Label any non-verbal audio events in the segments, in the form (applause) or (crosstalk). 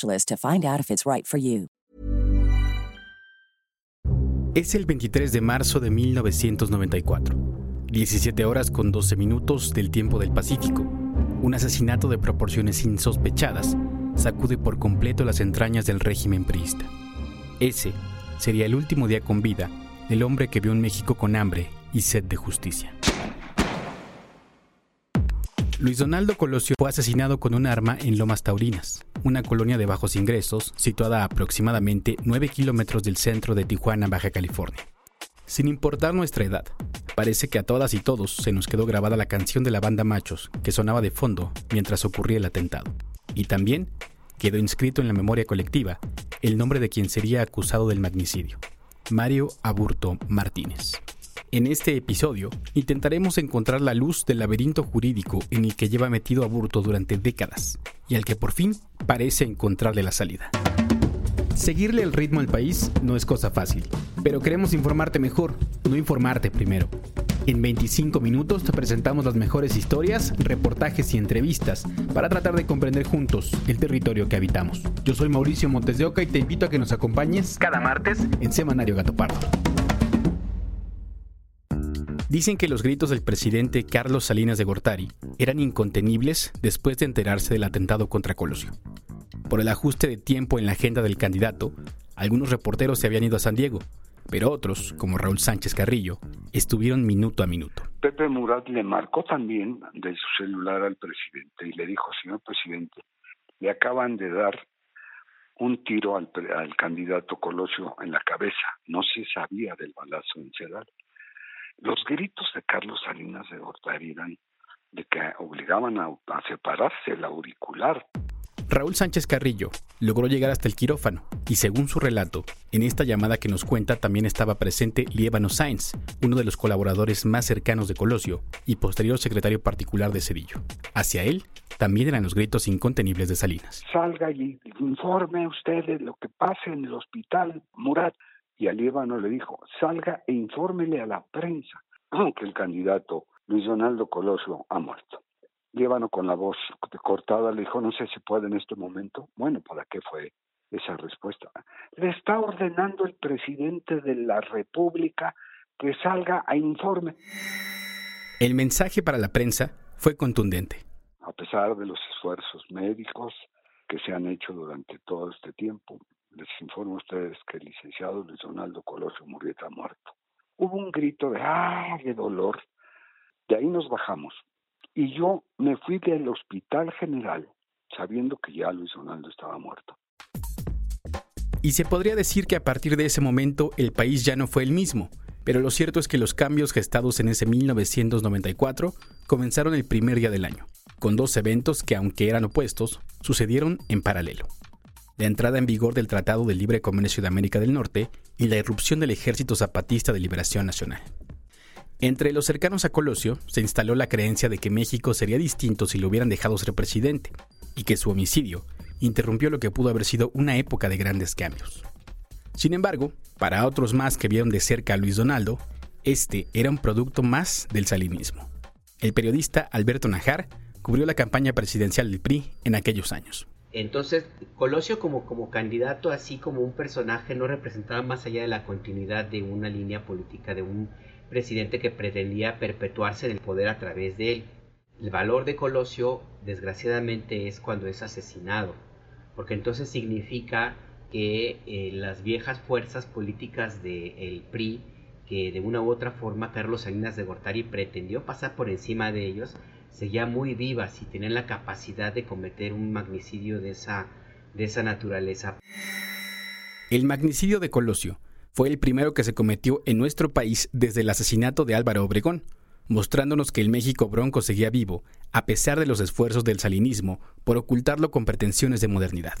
to find out if it's right for you. Es el 23 de marzo de 1994, 17 horas con 12 minutos del tiempo del Pacífico. Un asesinato de proporciones insospechadas sacude por completo las entrañas del régimen priista. Ese sería el último día con vida del hombre que vio un México con hambre y sed de justicia. Luis Donaldo Colosio fue asesinado con un arma en Lomas Taurinas, una colonia de bajos ingresos situada a aproximadamente 9 kilómetros del centro de Tijuana, Baja California. Sin importar nuestra edad, parece que a todas y todos se nos quedó grabada la canción de la banda Machos que sonaba de fondo mientras ocurría el atentado. Y también quedó inscrito en la memoria colectiva el nombre de quien sería acusado del magnicidio, Mario Aburto Martínez. En este episodio intentaremos encontrar la luz del laberinto jurídico en el que lleva metido Aburto durante décadas y al que por fin parece encontrarle la salida. Seguirle el ritmo al país no es cosa fácil, pero queremos informarte mejor, no informarte primero. En 25 minutos te presentamos las mejores historias, reportajes y entrevistas para tratar de comprender juntos el territorio que habitamos. Yo soy Mauricio Montes de Oca y te invito a que nos acompañes cada martes en Semanario Gato Pardo. Dicen que los gritos del presidente Carlos Salinas de Gortari eran incontenibles después de enterarse del atentado contra Colosio. Por el ajuste de tiempo en la agenda del candidato, algunos reporteros se habían ido a San Diego, pero otros, como Raúl Sánchez Carrillo, estuvieron minuto a minuto. Pepe Murat le marcó también de su celular al presidente y le dijo, señor presidente, le acaban de dar un tiro al, al candidato Colosio en la cabeza. No se sabía del balazo en Cedal. Los gritos de Carlos Salinas de Gortari eran de que obligaban a, a separarse el auricular. Raúl Sánchez Carrillo logró llegar hasta el quirófano y según su relato, en esta llamada que nos cuenta también estaba presente Liébano Sainz, uno de los colaboradores más cercanos de Colosio y posterior secretario particular de Cedillo. Hacia él también eran los gritos incontenibles de Salinas. Salga y informe usted de lo que pasa en el hospital Murat y a Líbano le dijo, salga e infórmele a la prensa (clears throat) que el candidato Luis Donaldo Colosio ha muerto. Líbano con la voz cortada le dijo, no sé si puede en este momento. Bueno, ¿para qué fue esa respuesta? Le está ordenando el presidente de la República que salga a informe. El mensaje para la prensa fue contundente. A pesar de los esfuerzos médicos que se han hecho durante todo este tiempo, les informo a ustedes que el licenciado Luis Donaldo Colosio Murrieta ha muerto. Hubo un grito de ¡ah! de dolor. De ahí nos bajamos. Y yo me fui del hospital general sabiendo que ya Luis Donaldo estaba muerto. Y se podría decir que a partir de ese momento el país ya no fue el mismo, pero lo cierto es que los cambios gestados en ese 1994 comenzaron el primer día del año, con dos eventos que aunque eran opuestos, sucedieron en paralelo la entrada en vigor del Tratado de Libre Comercio de América del Norte y la irrupción del Ejército Zapatista de Liberación Nacional. Entre los cercanos a Colosio se instaló la creencia de que México sería distinto si lo hubieran dejado ser presidente, y que su homicidio interrumpió lo que pudo haber sido una época de grandes cambios. Sin embargo, para otros más que vieron de cerca a Luis Donaldo, este era un producto más del salinismo. El periodista Alberto Najar cubrió la campaña presidencial del PRI en aquellos años. Entonces, Colosio como, candidato, así como un personaje, no representaba más allá de la continuidad de una línea política de un presidente que pretendía perpetuarse en el poder a través de él. El valor de Colosio, desgraciadamente, es cuando es asesinado, porque entonces significa que eh, las viejas fuerzas políticas del PRI, que de una u otra forma Carlos Salinas de Gortari pretendió pasar por encima de ellos, seguían muy vivas y tenían la capacidad de cometer un magnicidio de esa, de esa naturaleza. El magnicidio de Colosio fue el primero que se cometió en nuestro país desde el asesinato de Álvaro Obregón, mostrándonos que el México bronco seguía vivo, a pesar de los esfuerzos del salinismo por ocultarlo con pretensiones de modernidad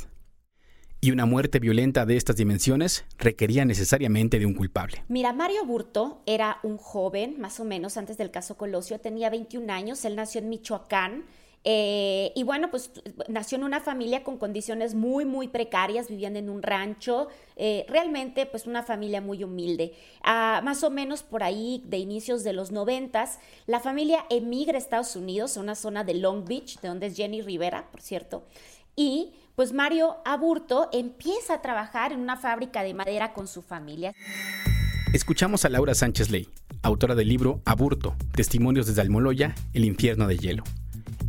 y una muerte violenta de estas dimensiones requería necesariamente de un culpable. Mira, Mario Burto era un joven, más o menos antes del caso Colosio, tenía 21 años, él nació en Michoacán. Eh, y bueno, pues nació en una familia con condiciones muy, muy precarias, vivían en un rancho, eh, realmente pues una familia muy humilde. Ah, más o menos por ahí de inicios de los noventas, la familia emigra a Estados Unidos, a una zona de Long Beach, de donde es Jenny Rivera, por cierto, y pues Mario Aburto empieza a trabajar en una fábrica de madera con su familia. Escuchamos a Laura Sánchez Ley, autora del libro Aburto, Testimonios desde Almoloya, El infierno de hielo.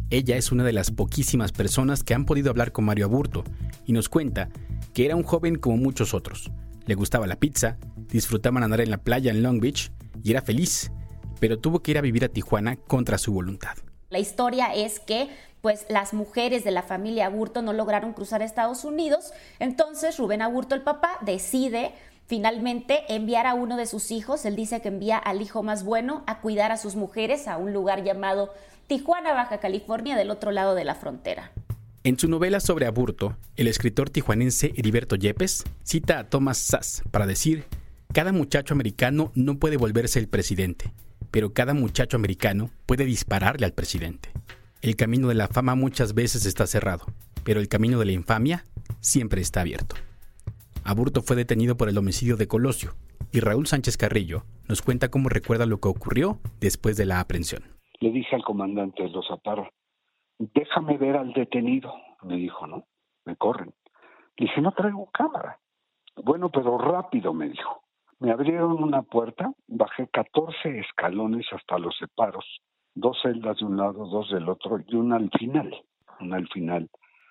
Ella es una de las poquísimas personas que han podido hablar con Mario Aburto y nos cuenta que era un joven como muchos otros. Le gustaba la pizza, disfrutaba andar en la playa en Long Beach y era feliz, pero tuvo que ir a vivir a Tijuana contra su voluntad. La historia es que pues las mujeres de la familia Aburto no lograron cruzar Estados Unidos, entonces Rubén Aburto, el papá, decide finalmente enviar a uno de sus hijos, él dice que envía al hijo más bueno a cuidar a sus mujeres a un lugar llamado Tijuana, Baja California, del otro lado de la frontera. En su novela sobre Aburto, el escritor tijuanense Heriberto Yepes cita a Thomas Sass para decir, cada muchacho americano no puede volverse el presidente, pero cada muchacho americano puede dispararle al presidente. El camino de la fama muchas veces está cerrado, pero el camino de la infamia siempre está abierto. Aburto fue detenido por el homicidio de Colosio y Raúl Sánchez Carrillo nos cuenta cómo recuerda lo que ocurrió después de la aprehensión. Le dije al comandante de los Zapara, déjame ver al detenido. Me dijo, no, me corren. Le dije, no traigo cámara. Bueno, pero rápido, me dijo. Me abrieron una puerta, bajé 14 escalones hasta los separos dos celdas de un lado, dos del otro y una al final, una al final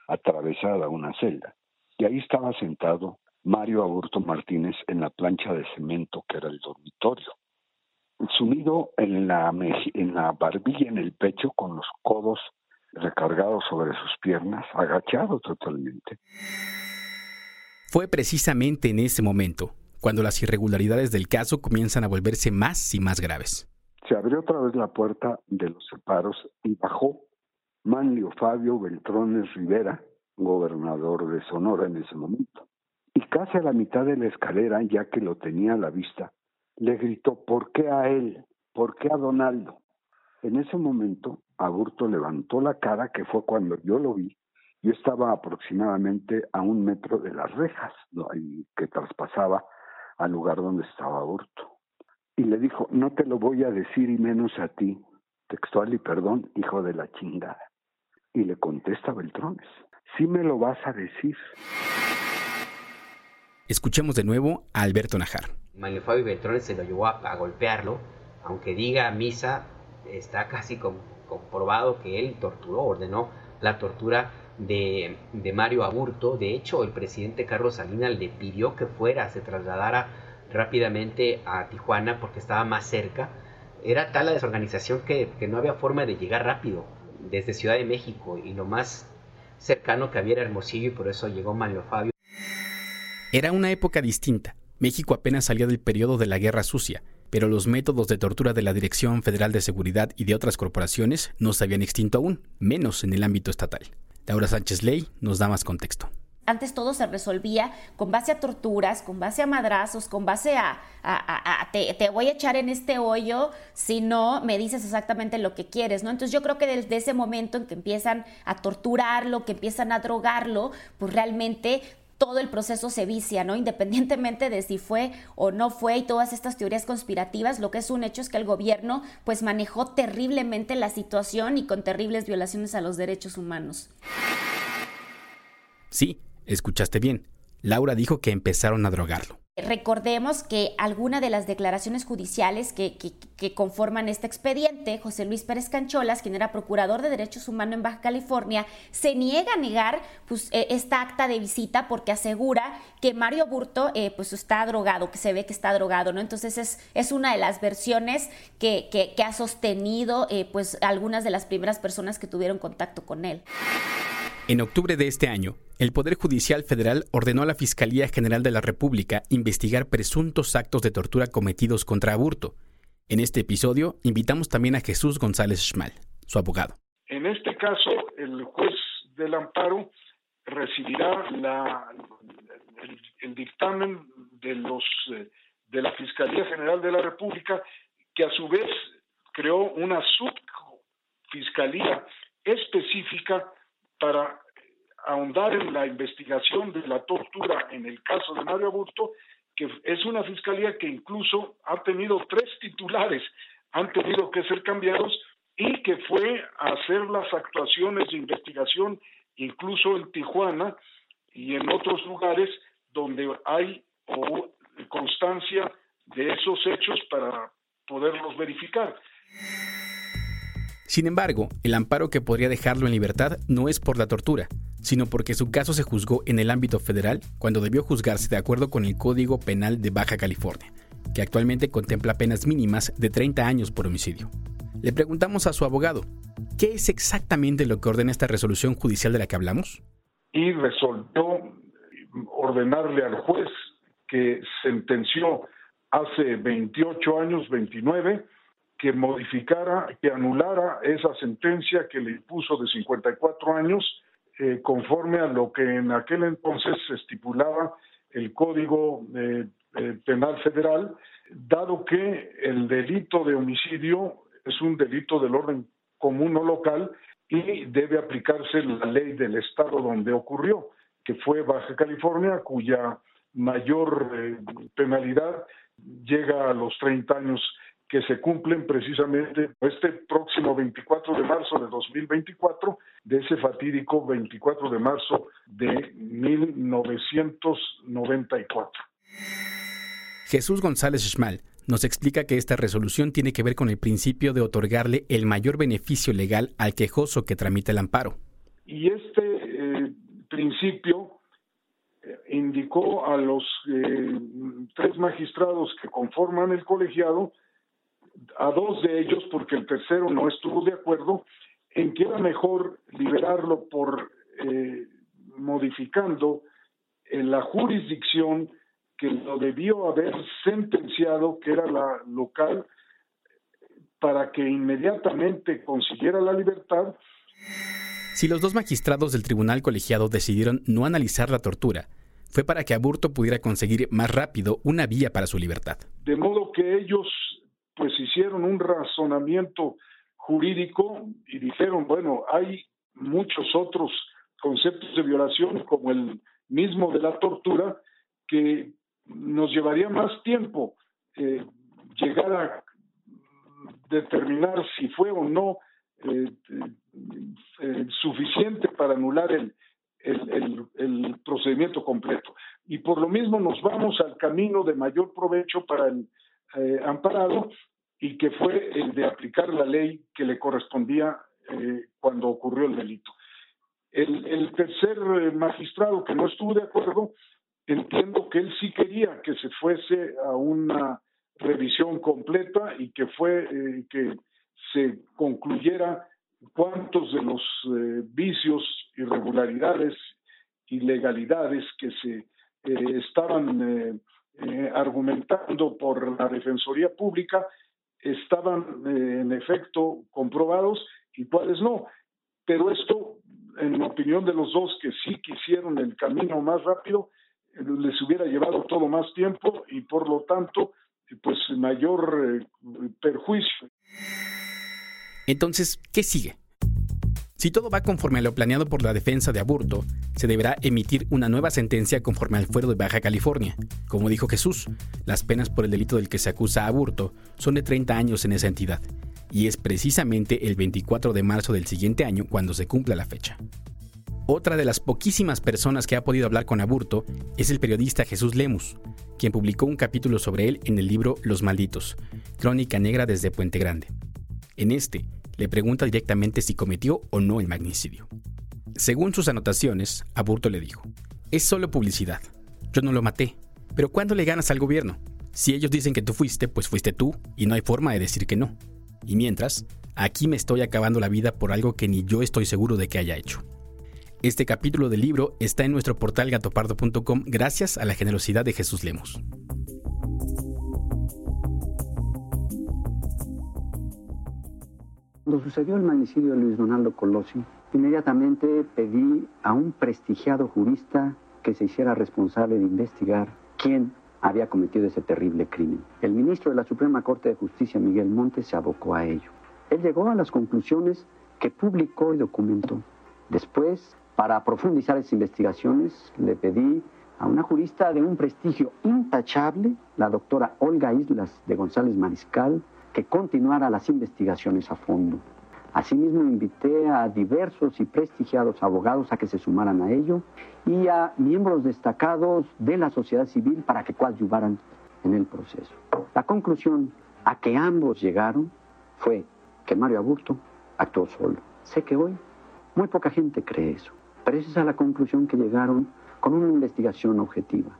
atravesada una celda. Y ahí estaba sentado Mario Aburto Martínez en la plancha de cemento que era el dormitorio, sumido en la, en la barbilla en el pecho con los codos recargados sobre sus piernas, agachado totalmente. Fue precisamente en ese momento cuando las irregularidades del caso comienzan a volverse más y más graves se abrió otra vez la puerta de los separos y bajó Manlio Fabio Beltrones Rivera, gobernador de Sonora en ese momento. Y casi a la mitad de la escalera, ya que lo tenía a la vista, le gritó, ¿por qué a él? ¿Por qué a Donaldo? En ese momento, Aburto levantó la cara, que fue cuando yo lo vi. Yo estaba aproximadamente a un metro de las rejas que traspasaba al lugar donde estaba Aburto y le dijo, no te lo voy a decir y menos a ti, textual y perdón, hijo de la chingada. Y le contesta Beltrones, sí me lo vas a decir. Escuchemos de nuevo a Alberto Najar. Manuel Fabio Beltrones se lo llevó a, golpearlo, aunque diga misa, está casi comprobado que él torturó, ordenó la tortura de, de Mario Aburto. De hecho, el presidente Carlos Salinas le pidió que fuera, se trasladara rápidamente a Tijuana porque estaba más cerca. Era tal la desorganización que, no había forma de llegar rápido desde Ciudad de México y lo más cercano que había era Hermosillo y por eso llegó Manlio Fabio. Era una época distinta. México apenas salía del periodo de la Guerra Sucia, pero los métodos de tortura de la Dirección Federal de Seguridad y de otras corporaciones no se habían extinto aún, menos en el ámbito estatal. Laura Sánchez Ley nos da más contexto. Antes todo se resolvía con base a torturas, con base a madrazos, con base a, te, voy a echar en este hoyo si no me dices exactamente lo que quieres, ¿no? Entonces yo creo que desde ese momento en que empiezan a torturarlo, que empiezan a drogarlo, pues realmente todo el proceso se vicia, ¿no? Independientemente de si fue o no fue y todas estas teorías conspirativas, lo que es un hecho es que el gobierno pues manejó terriblemente la situación y con terribles violaciones a los derechos humanos. Sí, Escuchaste bien. Laura dijo que empezaron a drogarlo. Recordemos que alguna de las declaraciones judiciales que, conforman este expediente, José Luis Pérez Cancholas, quien era procurador de derechos humanos en Baja California, se niega a negar pues, e, esta acta de visita porque asegura que Mario Burto eh, pues, está drogado, que se ve que está drogado, ¿no? Entonces es, es una de las versiones que, ha sostenido eh, pues, algunas de las primeras personas que tuvieron contacto con él. En octubre de este año, el Poder Judicial Federal ordenó a la Fiscalía General de la República investigar presuntos actos de tortura cometidos contra Aburto. En este episodio, invitamos también a Jesús González Schmal, su abogado. En este caso, el juez del amparo recibirá el, dictamen de, los, eh, de la Fiscalía General de la República, que a su vez creó una subfiscalía específica para ahondar en la investigación de la tortura en el caso de Mario Aburto, que es una fiscalía que incluso ha tenido tres titulares, han tenido que ser cambiados y que fue a hacer las actuaciones de investigación incluso en Tijuana y en otros lugares donde hay constancia de esos hechos para poderlos verificar. Sin embargo, el amparo que podría dejarlo en libertad no es por la tortura, sino porque su caso se juzgó en el ámbito federal cuando debió juzgarse de acuerdo con el Código Penal de Baja California, que actualmente contempla penas mínimas de 30 años por homicidio. Le preguntamos a su abogado, ¿qué es exactamente lo que ordena esta resolución judicial de la que hablamos? Y resolvió ordenarle al juez que sentenció hace 28 años, 29, que modificara, que anulara esa sentencia que le impuso de 54 años, eh, conforme a lo que en aquel entonces se estipulaba el Código eh, eh, Penal Federal, dado que el delito de homicidio es un delito del orden común o local y debe aplicarse la ley del estado donde ocurrió, que fue Baja California, cuya mayor penalidad llega a los 30 años que se cumplen precisamente este próximo 24 de marzo de 2024, de ese fatídico 24 de marzo de 1994. Jesús González Schmal nos explica que esta resolución tiene que ver con el principio de otorgarle el mayor beneficio legal al quejoso que tramita el amparo. Y este eh, principio eh, indicó a los eh, tres magistrados que conforman el colegiado a dos de ellos, porque el tercero no estuvo de acuerdo, en que era mejor liberarlo por eh, modificando en la jurisdicción que lo debió haber sentenciado, que era la local, para que inmediatamente consiguiera la libertad. Si los dos magistrados del tribunal colegiado decidieron no analizar la tortura, fue para que Aburto pudiera conseguir más rápido una vía para su libertad. De modo que ellos pues hicieron un razonamiento jurídico y dijeron, bueno, hay muchos otros conceptos de violación, como el mismo de la tortura, que nos llevaría más tiempo eh, llegar a determinar si fue o no eh, eh, suficiente para anular el, el, el, procedimiento completo. Y por lo mismo nos vamos al camino de mayor provecho para el eh, amparado y que fue el de aplicar la ley que le correspondía eh, cuando ocurrió el delito. El, tercer eh, magistrado que no estuvo de acuerdo, entiendo que él sí quería que se fuese a una revisión completa y que fue que se concluyera cuántos de los vicios, irregularidades, ilegalidades que se estaban eh, argumentando por la Defensoría Pública estaban eh, en efecto comprobados y cuáles no. Pero esto, en la opinión de los dos que sí quisieron el camino más rápido, eh, les hubiera llevado todo más tiempo y por lo tanto, pues mayor perjuicio. Entonces, ¿qué sigue? Si todo va conforme a lo planeado por la defensa de Aburto, se deberá emitir una nueva sentencia conforme al fuero de Baja California. Como dijo Jesús, las penas por el delito del que se acusa a Aburto son de 30 años en esa entidad, y es precisamente el 24 de marzo del siguiente año cuando se cumpla la fecha. Otra de las poquísimas personas que ha podido hablar con Aburto es el periodista Jesús Lemus, quien publicó un capítulo sobre él en el libro Los Malditos, Crónica Negra desde Puente Grande. En este, le pregunta directamente si cometió o no el magnicidio. Según sus anotaciones, Aburto le dijo, es solo publicidad, yo no lo maté, pero ¿cuándo le ganas al gobierno? Si ellos dicen que tú fuiste, pues fuiste tú, y no hay forma de decir que no. Y mientras, aquí me estoy acabando la vida por algo que ni yo estoy seguro de que haya hecho. Este capítulo del libro está en nuestro portal gatopardo.com gracias a la generosidad de Jesús Lemos. Cuando sucedió el magnicidio de Luis Donaldo Colossi, inmediatamente pedí a un prestigiado jurista que se hiciera responsable de investigar quién había cometido ese terrible crimen. El ministro de la Suprema Corte de Justicia, Miguel Montes, se abocó a ello. Él llegó a las conclusiones que publicó y documentó. Después, para profundizar esas investigaciones, le pedí a una jurista de un prestigio intachable, la doctora Olga Islas de González Mariscal, que continuara las investigaciones a fondo. Asimismo, invité a diversos y prestigiados abogados a que se sumaran a ello y a miembros destacados de la sociedad civil para que coadyuvaran en el proceso. La conclusión a que ambos llegaron fue que Mario Aburto actuó solo. Sé que hoy muy poca gente cree eso, pero esa es la conclusión que llegaron con una investigación objetiva.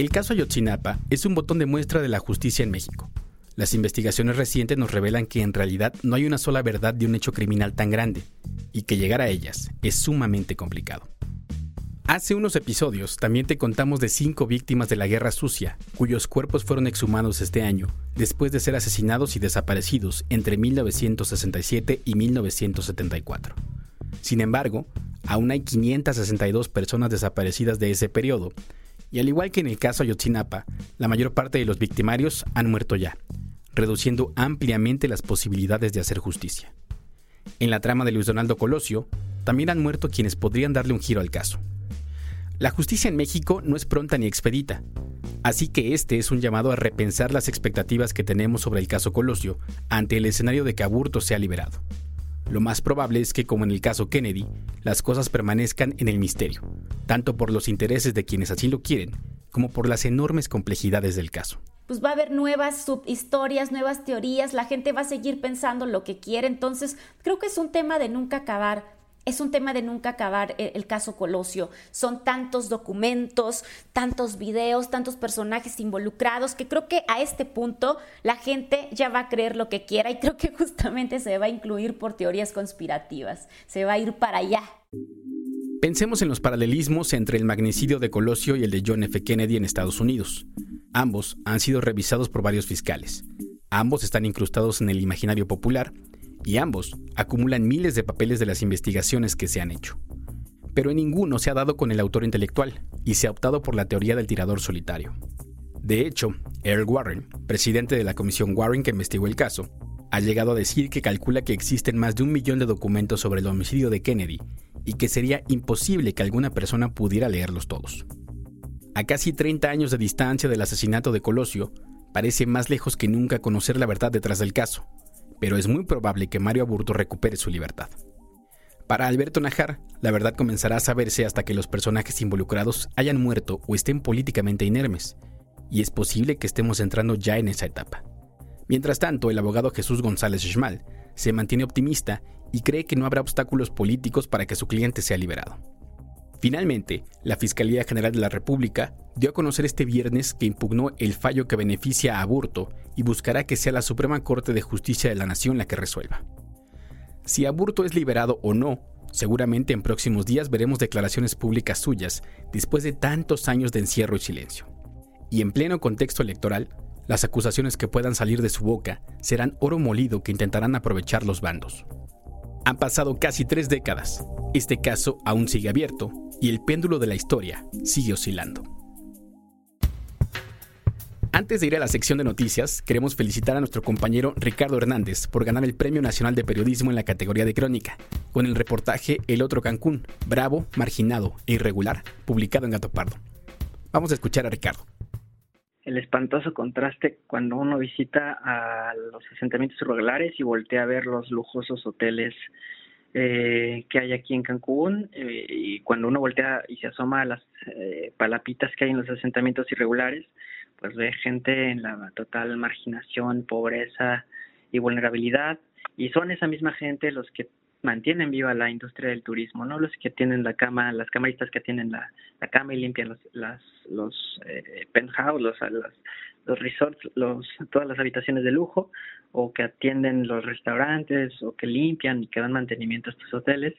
El caso Ayotzinapa es un botón de muestra de la justicia en México. Las investigaciones recientes nos revelan que en realidad no hay una sola verdad de un hecho criminal tan grande, y que llegar a ellas es sumamente complicado. Hace unos episodios también te contamos de cinco víctimas de la Guerra Sucia, cuyos cuerpos fueron exhumados este año, después de ser asesinados y desaparecidos entre 1967 y 1974. Sin embargo, aún hay 562 personas desaparecidas de ese periodo, y al igual que en el caso Ayotzinapa, la mayor parte de los victimarios han muerto ya, reduciendo ampliamente las posibilidades de hacer justicia. En la trama de Luis Donaldo Colosio, también han muerto quienes podrían darle un giro al caso. La justicia en México no es pronta ni expedita, así que este es un llamado a repensar las expectativas que tenemos sobre el caso Colosio ante el escenario de que Aburto sea liberado. Lo más probable es que, como en el caso Kennedy, las cosas permanezcan en el misterio, tanto por los intereses de quienes así lo quieren, como por las enormes complejidades del caso pues va a haber nuevas subhistorias, nuevas teorías, la gente va a seguir pensando lo que quiere, entonces creo que es un tema de nunca acabar. Es un tema de nunca acabar el, el, caso Colosio. Son tantos documentos, tantos videos, tantos personajes involucrados que creo que a este punto la gente ya va a creer lo que quiera y creo que (laughs) justamente se va a incluir por teorías conspirativas. Se va a ir para allá. Pensemos en los paralelismos entre el magnicidio de Colosio y el de John F. Kennedy en Estados Unidos. Ambos han sido revisados por varios fiscales. Ambos están incrustados en el imaginario popular y ambos acumulan miles de papeles de las investigaciones que se han hecho. Pero en ninguno se ha dado con el autor intelectual y se ha optado por la teoría del tirador solitario. De hecho, Earl Warren, presidente de la comisión Warren que investigó el caso, ha llegado a decir que calcula que existen más de un millón de documentos sobre el homicidio de Kennedy y que sería imposible que alguna persona pudiera leerlos todos. A casi 30 años de distancia del asesinato de Colosio, parece más lejos que nunca conocer la verdad detrás del caso, pero es muy probable que Mario Aburto recupere su libertad. Para Alberto Najar, la verdad comenzará a saberse hasta que los personajes involucrados hayan muerto o estén políticamente inermes, y es posible que estemos entrando ya en esa etapa. Mientras tanto, el abogado Jesús González Schmal se mantiene optimista y cree que no habrá obstáculos políticos para que su cliente sea liberado. Finalmente, la Fiscalía General de la República dio a conocer este viernes que impugnó el fallo que beneficia a Aburto y buscará que sea la Suprema Corte de Justicia de la Nación la que resuelva. Si Aburto es liberado o no, seguramente en próximos días veremos declaraciones públicas suyas después de tantos años de encierro y silencio. Y en pleno contexto electoral, las acusaciones que puedan salir de su boca serán oro molido que intentarán aprovechar los bandos. Han pasado casi tres décadas. Este caso aún sigue abierto y el péndulo de la historia sigue oscilando. Antes de ir a la sección de noticias, queremos felicitar a nuestro compañero Ricardo Hernández por ganar el Premio Nacional de Periodismo en la categoría de crónica, con el reportaje El Otro Cancún, bravo, marginado e irregular, publicado en Gato Pardo. Vamos a escuchar a Ricardo el espantoso contraste cuando uno visita a los asentamientos irregulares y voltea a ver los lujosos hoteles eh, que hay aquí en Cancún eh, y cuando uno voltea y se asoma a las eh, palapitas que hay en los asentamientos irregulares, pues ve gente en la total marginación, pobreza y vulnerabilidad y son esa misma gente los que mantienen viva la industria del turismo, ¿no? Los que tienen la cama, las camaristas que tienen la, cama y limpian los, las, los eh, penthouse, los, los resorts, los, todas las habitaciones de lujo, o que atienden los restaurantes, o que limpian y que dan mantenimiento a estos hoteles.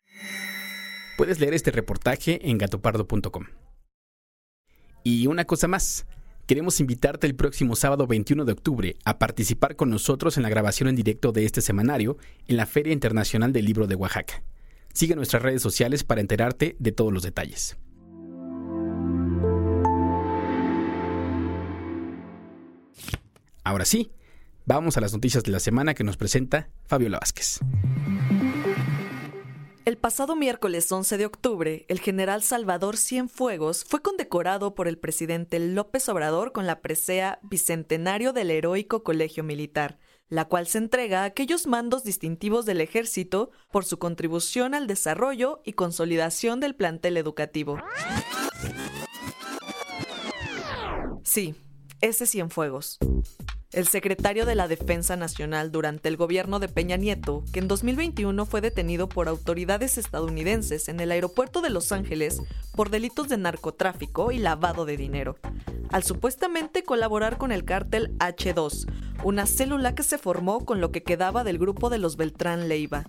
Puedes leer este reportaje en gatopardo.com. Y una cosa más. Queremos invitarte el próximo sábado 21 de octubre a participar con nosotros en la grabación en directo de este semanario en la Feria Internacional del Libro de Oaxaca. Sigue nuestras redes sociales para enterarte de todos los detalles. Ahora sí, vamos a las noticias de la semana que nos presenta Fabiola Vázquez. El pasado miércoles 11 de octubre, el general Salvador Cienfuegos fue condecorado por el presidente López Obrador con la presea Bicentenario del Heroico Colegio Militar, la cual se entrega a aquellos mandos distintivos del ejército por su contribución al desarrollo y consolidación del plantel educativo. Sí, ese Cienfuegos el secretario de la Defensa Nacional durante el gobierno de Peña Nieto, que en 2021 fue detenido por autoridades estadounidenses en el aeropuerto de Los Ángeles por delitos de narcotráfico y lavado de dinero, al supuestamente colaborar con el cártel H2, una célula que se formó con lo que quedaba del grupo de los Beltrán Leiva.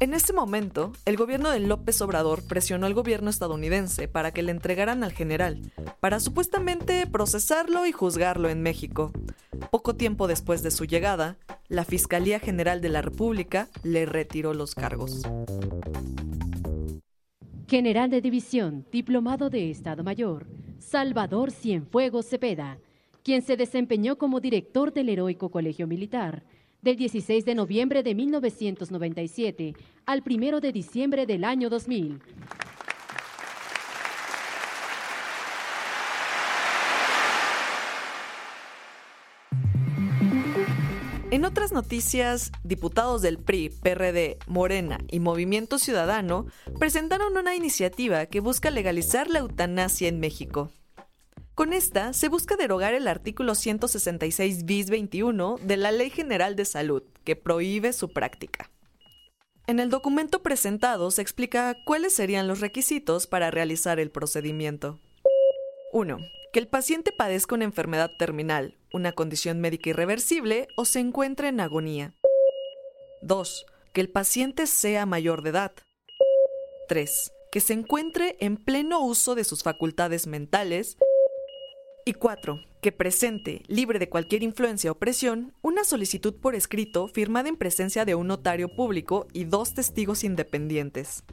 En ese momento, el gobierno de López Obrador presionó al gobierno estadounidense para que le entregaran al general, para supuestamente procesarlo y juzgarlo en México. Poco tiempo después de su llegada, la Fiscalía General de la República le retiró los cargos. General de División, Diplomado de Estado Mayor, Salvador Cienfuegos Cepeda, quien se desempeñó como director del Heroico Colegio Militar del 16 de noviembre de 1997 al 1 de diciembre del año 2000. En otras noticias, diputados del PRI, PRD, Morena y Movimiento Ciudadano presentaron una iniciativa que busca legalizar la eutanasia en México. Con esta se busca derogar el artículo 166 bis 21 de la Ley General de Salud, que prohíbe su práctica. En el documento presentado se explica cuáles serían los requisitos para realizar el procedimiento. 1. Que el paciente padezca una enfermedad terminal, una condición médica irreversible o se encuentre en agonía. 2. Que el paciente sea mayor de edad. 3. Que se encuentre en pleno uso de sus facultades mentales. Y 4. Que presente, libre de cualquier influencia o presión, una solicitud por escrito firmada en presencia de un notario público y dos testigos independientes.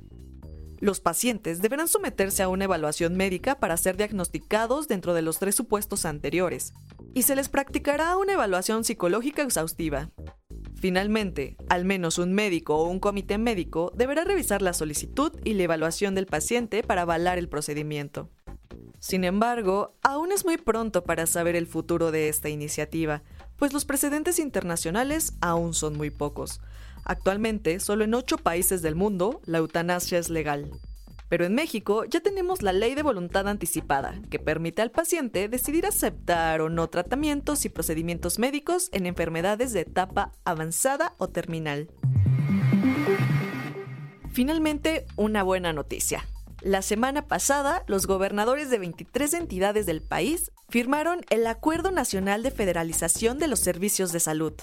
Los pacientes deberán someterse a una evaluación médica para ser diagnosticados dentro de los tres supuestos anteriores, y se les practicará una evaluación psicológica exhaustiva. Finalmente, al menos un médico o un comité médico deberá revisar la solicitud y la evaluación del paciente para avalar el procedimiento. Sin embargo, aún es muy pronto para saber el futuro de esta iniciativa, pues los precedentes internacionales aún son muy pocos. Actualmente, solo en ocho países del mundo, la eutanasia es legal. Pero en México ya tenemos la ley de voluntad anticipada, que permite al paciente decidir aceptar o no tratamientos y procedimientos médicos en enfermedades de etapa avanzada o terminal. Finalmente, una buena noticia. La semana pasada, los gobernadores de 23 entidades del país firmaron el Acuerdo Nacional de Federalización de los Servicios de Salud,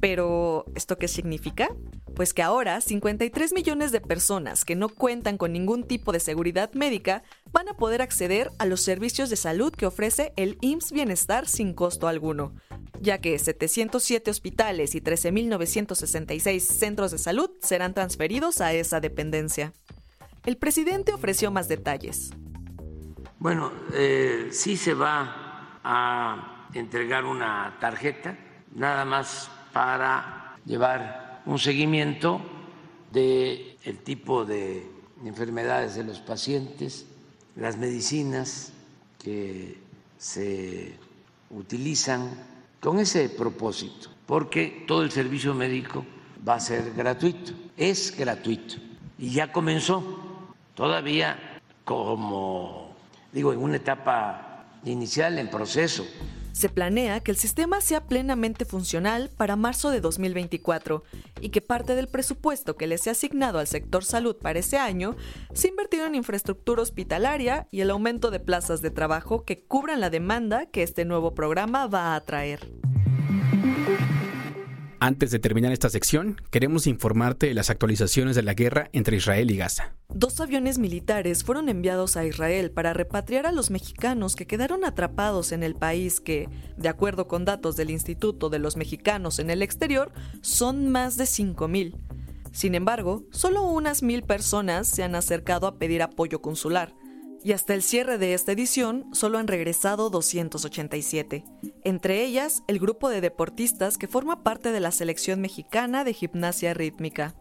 pero, ¿esto qué significa? Pues que ahora 53 millones de personas que no cuentan con ningún tipo de seguridad médica van a poder acceder a los servicios de salud que ofrece el IMSS Bienestar sin costo alguno, ya que 707 hospitales y 13.966 centros de salud serán transferidos a esa dependencia. El presidente ofreció más detalles. Bueno, eh, sí se va a entregar una tarjeta, nada más para llevar un seguimiento del el tipo de enfermedades de los pacientes, las medicinas que se utilizan con ese propósito, porque todo el servicio médico va a ser gratuito. Es gratuito. Y ya comenzó, todavía como, digo, en una etapa inicial, en proceso. Se planea que el sistema sea plenamente funcional para marzo de 2024 y que parte del presupuesto que le sea asignado al sector salud para ese año se invertido en infraestructura hospitalaria y el aumento de plazas de trabajo que cubran la demanda que este nuevo programa va a atraer. Antes de terminar esta sección, queremos informarte de las actualizaciones de la guerra entre Israel y Gaza. Dos aviones militares fueron enviados a Israel para repatriar a los mexicanos que quedaron atrapados en el país que, de acuerdo con datos del Instituto de los Mexicanos en el exterior, son más de 5.000. Sin embargo, solo unas mil personas se han acercado a pedir apoyo consular y hasta el cierre de esta edición solo han regresado 287, entre ellas el grupo de deportistas que forma parte de la selección mexicana de gimnasia rítmica.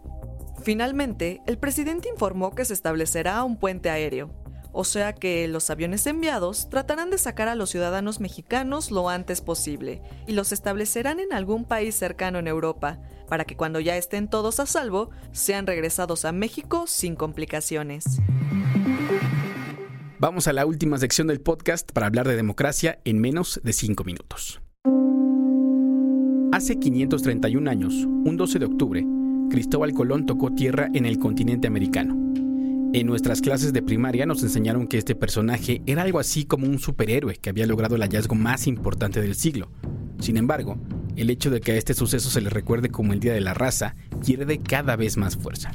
Finalmente, el presidente informó que se establecerá un puente aéreo, o sea que los aviones enviados tratarán de sacar a los ciudadanos mexicanos lo antes posible y los establecerán en algún país cercano en Europa, para que cuando ya estén todos a salvo, sean regresados a México sin complicaciones. Vamos a la última sección del podcast para hablar de democracia en menos de 5 minutos. Hace 531 años, un 12 de octubre, Cristóbal Colón tocó tierra en el continente americano. En nuestras clases de primaria nos enseñaron que este personaje era algo así como un superhéroe que había logrado el hallazgo más importante del siglo. Sin embargo, el hecho de que a este suceso se le recuerde como el Día de la Raza pierde cada vez más fuerza.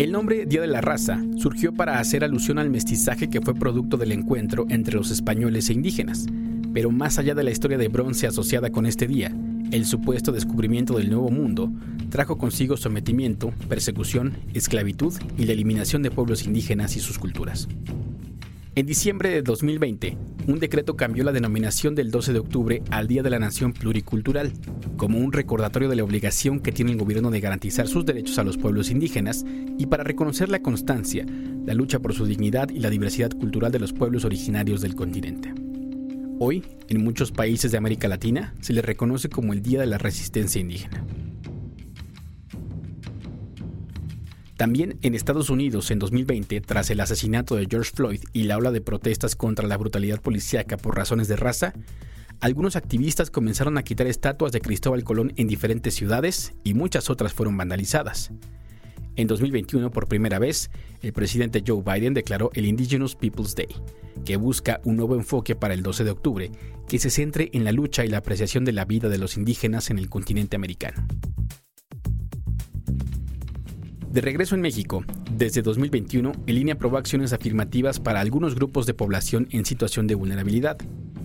El nombre Día de la Raza surgió para hacer alusión al mestizaje que fue producto del encuentro entre los españoles e indígenas. Pero más allá de la historia de bronce asociada con este día, el supuesto descubrimiento del Nuevo Mundo trajo consigo sometimiento, persecución, esclavitud y la eliminación de pueblos indígenas y sus culturas. En diciembre de 2020, un decreto cambió la denominación del 12 de octubre al Día de la Nación Pluricultural, como un recordatorio de la obligación que tiene el gobierno de garantizar sus derechos a los pueblos indígenas y para reconocer la constancia, la lucha por su dignidad y la diversidad cultural de los pueblos originarios del continente. Hoy, en muchos países de América Latina, se le reconoce como el Día de la Resistencia Indígena. También en Estados Unidos en 2020, tras el asesinato de George Floyd y la ola de protestas contra la brutalidad policíaca por razones de raza, algunos activistas comenzaron a quitar estatuas de Cristóbal Colón en diferentes ciudades y muchas otras fueron vandalizadas. En 2021, por primera vez, el presidente Joe Biden declaró el Indigenous Peoples Day, que busca un nuevo enfoque para el 12 de octubre que se centre en la lucha y la apreciación de la vida de los indígenas en el continente americano. De regreso en México, desde 2021, el INE aprobó acciones afirmativas para algunos grupos de población en situación de vulnerabilidad,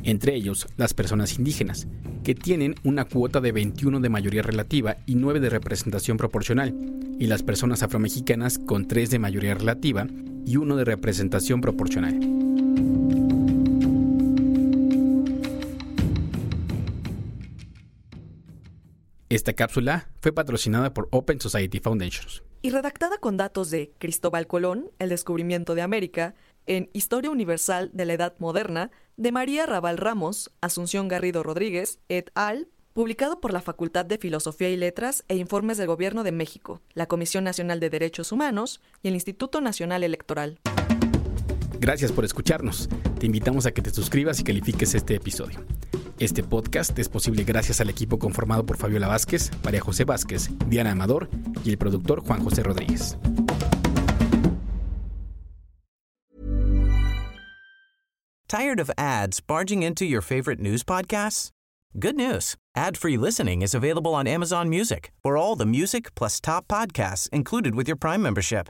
entre ellos las personas indígenas, que tienen una cuota de 21 de mayoría relativa y 9 de representación proporcional, y las personas afromexicanas con 3 de mayoría relativa y 1 de representación proporcional. Esta cápsula fue patrocinada por Open Society Foundations y redactada con datos de Cristóbal Colón, El descubrimiento de América, en Historia Universal de la Edad Moderna, de María Raval Ramos, Asunción Garrido Rodríguez, et al., publicado por la Facultad de Filosofía y Letras e Informes del Gobierno de México, la Comisión Nacional de Derechos Humanos y el Instituto Nacional Electoral. Gracias por escucharnos. Te invitamos a que te suscribas y califiques este episodio. Este podcast es posible gracias al equipo conformado por Fabiola Vázquez, María José Vázquez, Diana Amador y el productor Juan José Rodríguez. Tired of ads barging into your favorite news podcasts? Good news. Ad-free listening is available on Amazon Music. For all the music plus top podcasts included with your Prime membership.